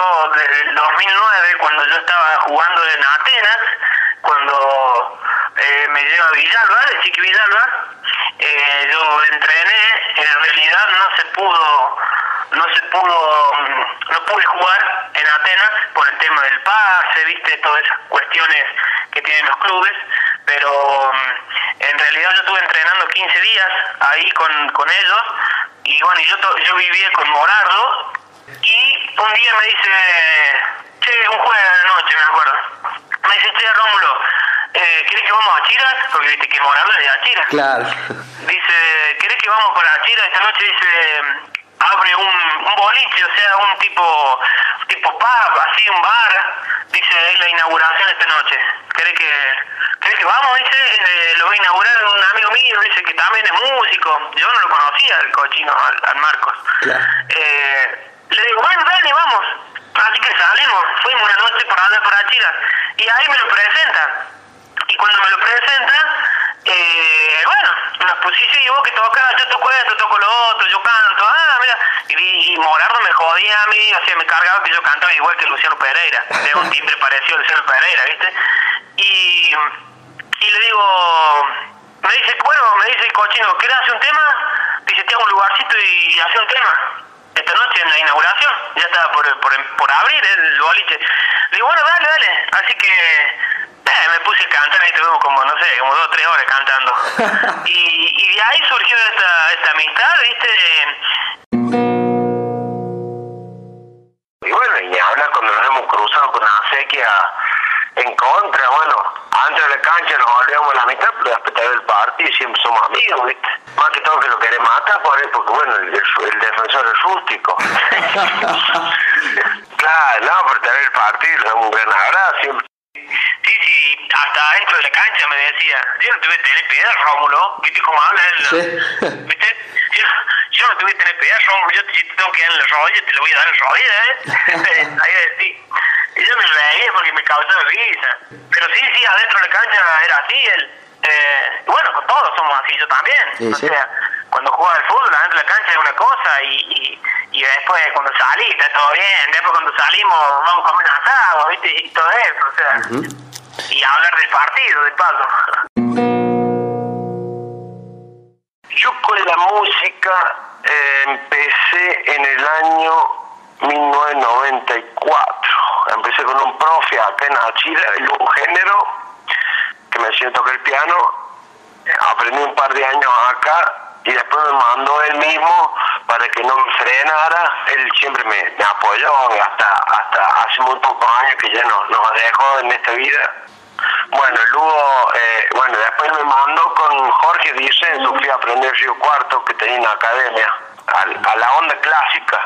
conozco desde el 2009, cuando yo estaba jugando en Atenas, cuando eh, me lleva Villalba, de Chiqui Villalba, eh, yo entrené, en realidad no se pudo, no se pudo, mm, no pude jugar en Atenas por el tema del pase, viste, todas esas cuestiones que tienen los clubes, pero mm, en realidad yo estuve entrenando 15 días ahí con, con ellos, y bueno, yo, yo vivía con Morardo, y un día me dice, che, un jueves de la noche, me acuerdo, me dice, che, Rómulo, eh, ¿querés que vamos a Chiras? Porque viste que Morardo es de Achiras. Claro. Dice, ¿querés que vamos para Achiras? Esta noche dice, abre un, un boliche, o sea, un tipo tipo pub, así un bar. Dice, es la inauguración esta noche. ¿Querés que, ¿querés que vamos? Dice, eh, lo va a inaugurar un amigo mío, dice que también es músico. Yo no lo conocía, el cochino, al, al Marcos. Claro. Eh, le digo, bueno, dale, vamos. Así que salimos, fuimos una noche por allá por Achiras. Y ahí me lo presentan. Y cuando me lo presentan, eh, bueno, nos pusiste y vos que tocas, yo toco esto, toco lo otro, yo canto, ah, mira. Y, y Morardo me jodía a mí, o me cargaba que yo cantaba igual que Luciano Pereira. De un timbre parecido a Luciano Pereira, ¿viste? Y, y le digo, me dice, bueno, me dice cochino, ¿querés hacer un tema? Dice, te hago un lugarcito y hace un tema esta noche en la inauguración, ya estaba por, por, por abrir el boliche. Le digo, bueno, dale, dale. Así que eh, me puse a cantar, ahí tuvimos como, no sé, como dos o tres horas cantando. y, y de ahí surgió esta, esta amistad, ¿viste? Y bueno, y habla cuando nos hemos cruzado con Acequia en contra, bueno, antes de la cancha nos a después te el partido y siempre somos amigos, ¿viste? Más que todo que lo querés matar por él, porque bueno, el, el, el defensor es rústico. claro, no, pero te el partido, damos un gran abrazo, siempre. Sí, sí, hasta dentro de la cancha me decía, yo no tuve que tener piedad, Rómulo, ¿viste cómo habla él? Sí. ¿Viste? Yo, yo no tuve que tener piedad, Rómulo, yo te, si te tengo que dar en la rodilla, te lo voy a dar en la rodilla, ¿eh? Ahí decía. Y yo me reía porque me causaba risa. Pero sí, sí, adentro de la cancha era así, él. Eh, bueno, con todos somos así, yo también. Sí, o sí. sea, cuando juegas al fútbol, adentro de la cancha es una cosa y, y, y después cuando salís está todo bien. Después cuando salimos vamos a comer un asado, ¿viste? Y todo eso, o sea. Y hablar del partido, de paso. Yo con la música eh, empecé en el año 1994. Empecé con un profe acá en un género, me a tocar el piano. Aprendí un par de años acá y después me mandó él mismo para que no me frenara. Él siempre me, apoyó hasta, hasta hace muy pocos años que ya no, nos dejó en esta vida. Bueno, luego, eh, bueno, después me mandó con Jorge Dicenzo, fui a aprender Río Cuarto, que tenía una academia, al- a, la onda clásica.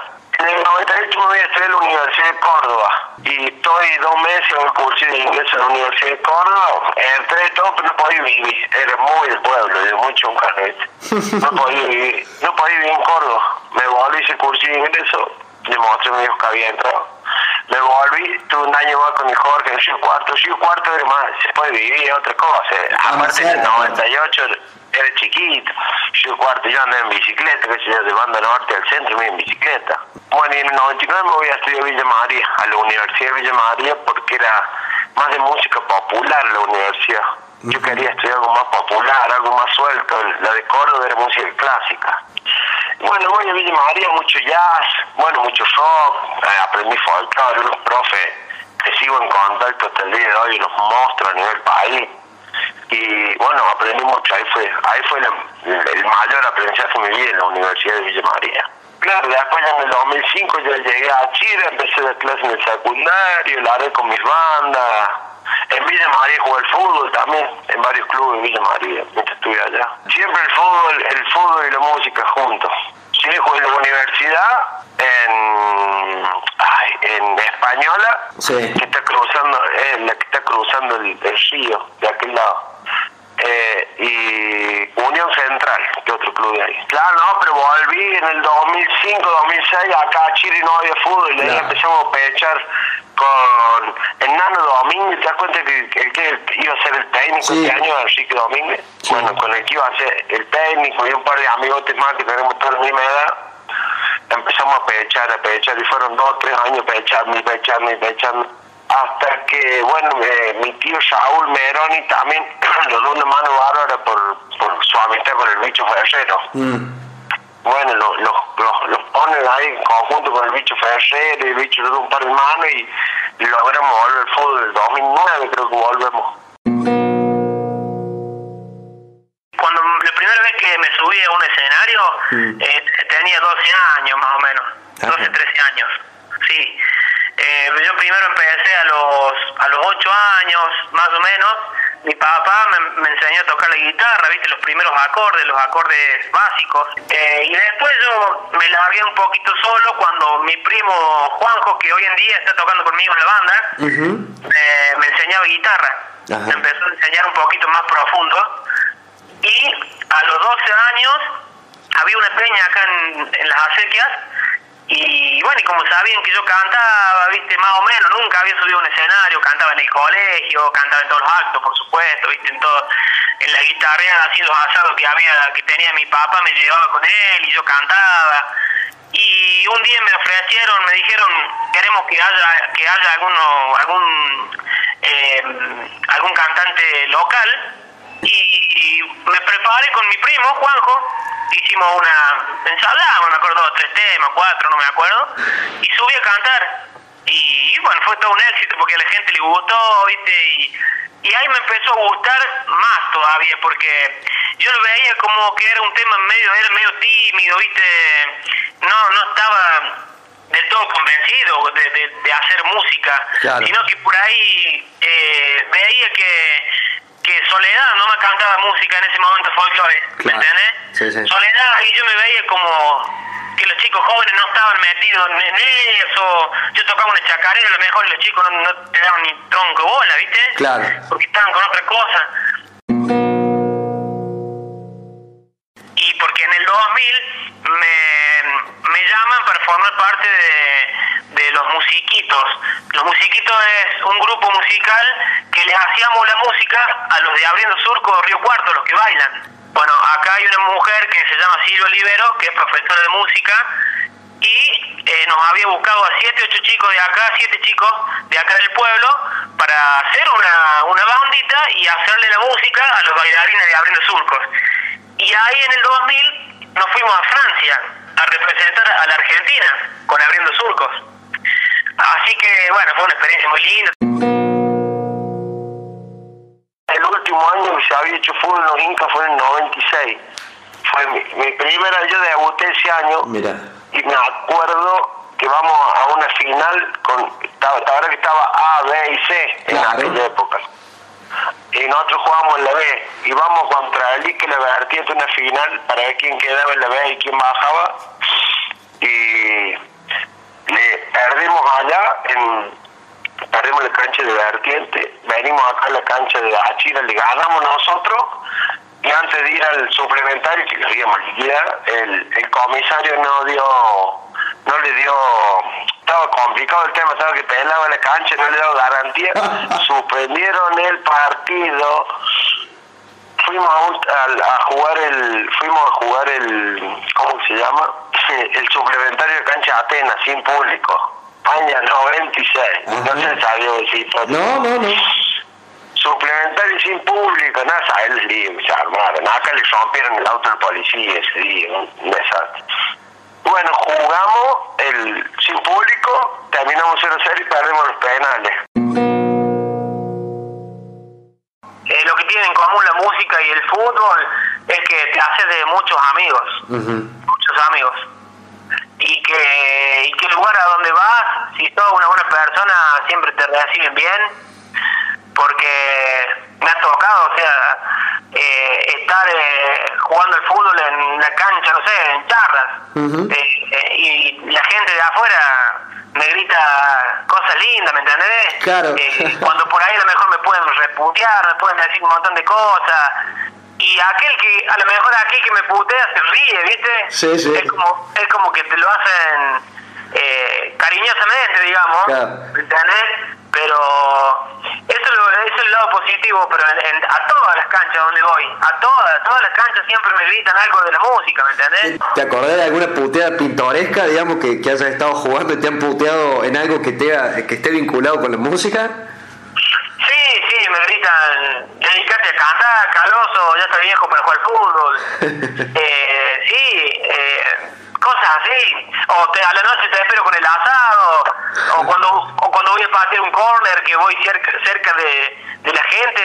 En el 98 me voy a estudiar en la Universidad de Córdoba y estoy dos meses en el curso de inglés en la Universidad de Córdoba. Entré todo, pero no podía vivir. Era muy del pueblo, de mucho un carnet. No podía vivir, no podía vivir en Córdoba. Me volví ese curso de ingreso, demostré mi hijo que había entrado. Me volví, tuve un año más con mi Jorge en Río Cuarto. Río Cuarto era más, se puede vivir, otra cosa. Aparte el cerca, 98 era chiquito. Río Cuarto yo andaba en bicicleta, que sé yo, de banda norte al centro, me iba en bicicleta. Bueno, y en el 99 me voy a estudiar Villa María, a la Universidad de Villa María, porque era más de música popular la universidad. Yo quería estudiar algo más popular, algo más suelto. La de Córdoba era música clásica. Bueno, voy a Villa María, mucho jazz, bueno, mucho rock, eh, aprendí folclore, unos profes que sigo en contacto hasta el día de hoy, unos monstruos a nivel país. Y bueno, aprendí mucho, ahí fue, ahí fue la- el mayor aprendizaje de mi vida en la Universidad de Villa María. Claro, después en el 2005 yo llegué a Chile, empecé a dar clases en el secundario, la haré con mis bandas. En Villa María jugué al fútbol también, en varios clubes de Villa María, mientras estuve allá. Siempre el fútbol, el fútbol y la música juntos. Sí, jugué en la universidad, en, ay, en Española, Sí. que está es la que está cruzando el, el río, de aquel lado. Eh, y Unión Central, que otro club de ahí. Claro, no, pero volví en el 2005, 2006, acá a Chile no había fútbol, y ahí empezamos a pechar con Hernando Domínguez, ¿te das cuenta que el que iba a ser el técnico Sí. este año, Enrique Domínguez? Bueno, con el que iba a ser el técnico y un par de amigotes más que tenemos toda la misma edad. empezamos a pechar, a pechar, y fueron dos tres años pechando y pechando y pechando. Hasta que, bueno, eh, mi tío Saúl Meroni también lo dio una mano bárbara por, por su amistad con el bicho ferrero. Bueno, los lo, lo, lo ponen ahí en conjunto con el bicho ferrero y el bicho le da un par de manos y logramos volver al fútbol del 2009, creo que volvemos. Cuando la primera vez que me subí a un escenario, eh, tenía 12 años más o menos, 12, 13 años, sí. Eh, yo primero empecé a los a los 8 años, más o menos. Mi papá me, me enseñó a tocar la guitarra, viste, los primeros acordes, los acordes básicos. Eh, y después yo me largué un poquito solo cuando mi primo Juanjo, que hoy en día está tocando conmigo en la banda, eh, me enseñaba guitarra. Ajá. Me empezó a enseñar un poquito más profundo. Y a los 12 años había una peña acá en, en las acequias y bueno, y como sabían que yo cantaba, viste, más o menos, nunca había subido a un escenario, cantaba en el colegio, cantaba en todos los actos, por supuesto, viste, en todo, en la guitarra, así los asados que había, que tenía mi papá, me llevaba con él y yo cantaba. Y un día me ofrecieron, me dijeron, queremos que haya, que haya alguno, algún, eh, algún cantante local y me preparé con mi primo, Juanjo, hicimos una ensalada, me acuerdo, tres temas, cuatro, no me acuerdo, y subí a cantar. Y bueno, fue todo un éxito porque a la gente le gustó, ¿viste? Y, y ahí me empezó a gustar más todavía porque yo lo veía como que era un tema medio, era medio tímido, ¿viste? No, no estaba del todo convencido de, de, de hacer música, Claro. sino que por ahí eh, veía que que Soledad no me cantaba música en ese momento folclore, ¿me Claro. entendés? Sí, sí. Soledad, y yo me veía como que los chicos jóvenes no estaban metidos en eso, yo tocaba una chacarera, a lo mejor los chicos no, no te daban ni tronco bola, ¿viste? Claro. Porque estaban con otra cosa. 2000 me, me llaman para formar parte de, de Los Musiquitos. Los Musiquitos es un grupo musical que les hacíamos la música a los de Abriendo Surco Río Cuarto, los que bailan. Bueno, acá hay una mujer que se llama Silvia Olivero, que es profesora de música, y eh, nos había buscado a siete, ocho chicos de acá, siete chicos de acá del pueblo, para hacer una, una bandita y hacerle la música a los bailarines de Abriendo Surcos. Y ahí en el 2000 nos fuimos a Francia a representar a la Argentina con Abriendo Surcos. Así que, bueno, fue una experiencia muy linda. El último año que se había hecho fútbol en los Incas fue en el 96. Fue mi, mi primera, yo debuté ese año Mira. y me acuerdo que vamos a una final con, estaba, ahora que estaba A, B y C en Claro. aquella época. Y nosotros jugábamos en la B, íbamos contra el Ike la Vertiente una final para ver quién quedaba en la B y quién bajaba. Y le perdimos allá en perdimos la cancha de Vertiente, venimos acá a la cancha de Achira, le ganamos nosotros. Y antes de ir al suplementario que queríamos liquidar, el, el comisario no dio, no le dio, estaba complicado el tema, estaba que pelaba la cancha, no le daba garantía, suspendieron el partido, fuimos a, un- al- a jugar el, fuimos a jugar el, ¿cómo se llama? El suplementario de cancha Atenas, sin público. Año 96, no Ajá. se sabía decir. No, no, no. Suplementario sin público, nada, sabes líos que se armaron. Acá le rompieron el auto al policía ese día, un un desastre. Bueno, jugamos el sin público, terminamos 0-0 y perdemos los penales. Eh, lo que tienen en común la música y el fútbol es que te hace de muchos amigos, muchos amigos. Y que, y que el lugar a donde vas, si sos una buena persona, siempre te reciben bien, porque me ha tocado, o sea, eh, estar eh, jugando al fútbol en la cancha, no sé, en charras, eh, eh, y la gente de afuera me grita cosas lindas, ¿me entendés? Claro. Eh, cuando por ahí a lo mejor me pueden reputear, me pueden decir un montón de cosas. Y aquel que, a lo mejor aquel que me putea se ríe, ¿viste? Sí, sí. Es como, es como que te lo hacen eh, cariñosamente, digamos. Claro. ¿me entendés? pero eso, es el lado positivo, pero a todas las canchas donde voy, a todas, todas las canchas siempre me gritan algo de la música, ¿me entendés? ¿Te acordás de alguna puteada pintoresca, digamos, que, que hayas estado jugando y te han puteado en algo que, te, que esté vinculado con la música? Sí, sí, me gritan, dedicate a cantar, caloso, ya está viejo para jugar fútbol. eh, sí, eh, cosas así. O te, a la noche te espero con el asado, o cuando, o cuando voy a patear un corner que voy cerca, cerca de, de la gente,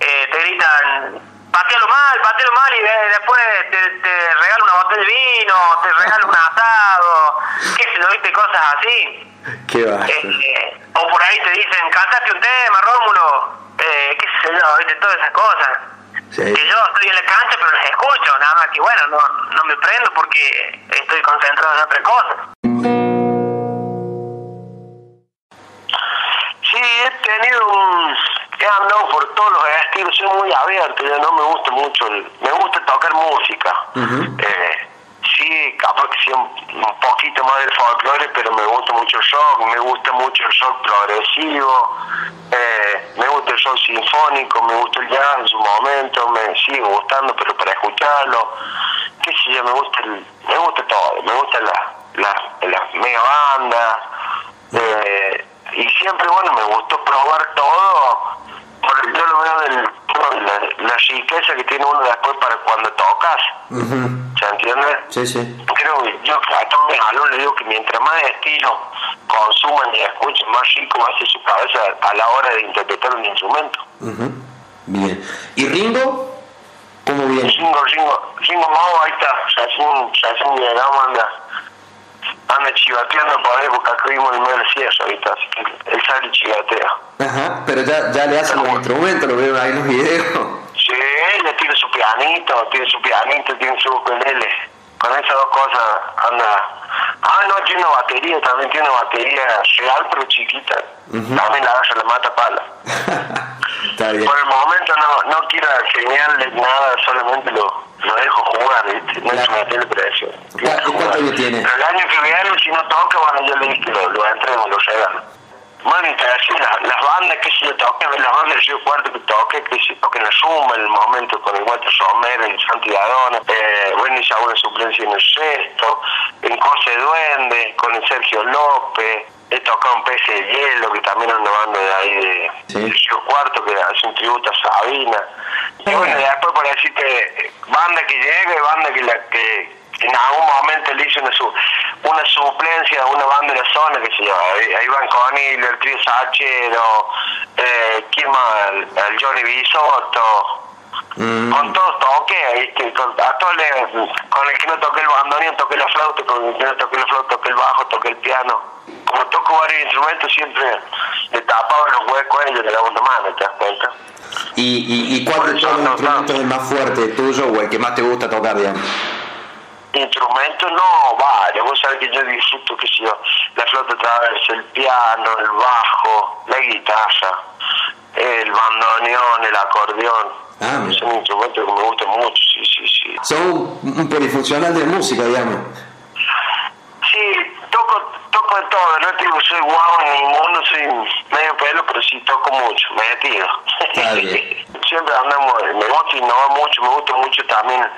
eh, te gritan, patealo mal, patealo mal y después te, te regalo una botella de vino, te regalo un asado, qué sé yo, viste, cosas así. Qué va. Eh, o por ahí te dicen, cantate un tema, Rómulo, eh, qué sé yo, viste, todas esas cosas. Sí. Que yo estoy en la cancha pero las escucho, nada más que bueno, no, no me prendo porque estoy concentrado en otra cosa. Sí, he tenido un... He andado por todos los estilos, soy muy abierto, ya no me gusta mucho, el- me gusta tocar música. Eh, sí, capaz que sea un, poquito más del folclore, pero me gusta mucho el rock, me gusta mucho el rock progresivo, eh, me gusta el rock sinfónico, me gusta el jazz en su momento, me sigue gustando, pero para escucharlo, qué sé yo, me gusta, el- me gusta todo, me gusta la, la, las mega bandas, eh, y siempre, bueno, me gustó probar todo, porque yo lo veo del, de la, la riqueza que tiene uno después para cuando tocas. ¿Se entiende? Sí, sí. Creo que yo a todos mis alumnos digo que mientras más estilo consuman y escuchen, más rico va a ser su cabeza a la hora de interpretar un instrumento. Ujú. Bien. ¿Y Ringo? ¿Cómo viene? Ringo, Ringo, Ringo Mau, ahí está, recién, recién llegamos, anda, anda chivateando por ahí porque acá vimos el medio del cierre así que él sale y chivatea. Ajá, pero ya, ya le hacen los instrumentos, lo veo ahí en los videos. Tiene su pianito, tiene su pianito, tiene su ukelele. Con esas dos cosas anda. Ah, no, tiene una batería, también tiene una batería real pero chiquita. También la agarra, la mata pala. Está bien. Por el momento no, no quiero enseñarle nada, solamente lo, lo dejo jugar, ¿viste? No es Claro. meterle precio. ¿Cuánto- años tiene? Pero el año que viene, si no toca, bueno, yo le dije que lo, lo entrego, lo regalo. Bueno, decía, las, las bandas que se yo toque, las bandas de Río Cuarto que toque, que se toque en la suma en el momento con el Walter Romero, en Santi Dadona, eh, bueno, hice alguna suplencia en el sexto, en Cose Duende, con el Sergio López, he tocado un pez de hielo, que también una banda de ahí de, Sí. Río Cuarto, que hace un tributo a Sabina. Y bueno, y después por decirte, banda que llegue, banda que la que en algún momento le hice una, su, una suplencia a una banda de la zona, que se llama, ahí, ahí van Conilio, el trío Sachero, eh, ¿quién más? El, el Johnny Bisotto, Mm, con todos toqué, ¿viste? Con, a todos le- con el que no toqué el bandoneón toqué la flauta, con el que no toqué la flauta toqué el bajo, toqué el piano. Como toco varios instrumentos, siempre le tapaba los huecos a ellos de la onda mano, ¿te das cuenta? ¿Y, y, y cuál de todos los instrumentos más fuerte tuyo o el que más te gusta tocar, digamos? Instrumentos no, varios. Vos sabés que yo disfruto, que yo, la flauta traversa, el piano, el bajo, la guitarra, el bandoneón, el acordeón. Ah, mira. Son instrumentos que me gustan mucho, sí, sí, sí. Son un, un polifuncional de música, digamos. Sí, toco, toco de todo, no te digo soy guau en ninguno, soy medio pelo, pero sí toco mucho, metido. Está bien. Siempre andamos, me gusta innovar mucho, me gusta mucho también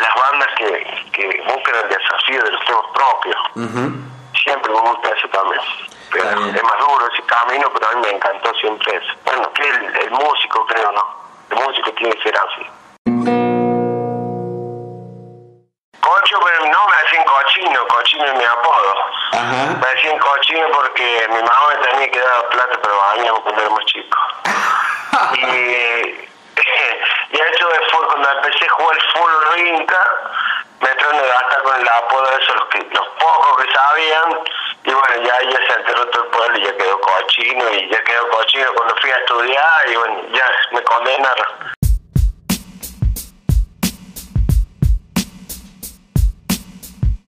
las bandas que, que buscan el desafío de los temas propios. Siempre me gusta eso también. Pero es más duro ese camino, pero a mí me encantó siempre eso. Bueno, que el, el músico creo, ¿no? El músico tiene que ser así. Cocho, pero no me decían cochino, cochino es mi apodo. Ajá. Me decían cochino porque mi mamá me tenía que dar plata para bañarme cuando éramos chicos. y, eso fue cuando empecé a jugar fútbol Inca, me trajeron de gastar con el apodo de esos, los, que, los pocos que sabían, y bueno, ya, ya se enteró todo el pueblo y ya quedó cochino, y ya quedó cochino cuando fui a estudiar, y bueno, ya me condenaron.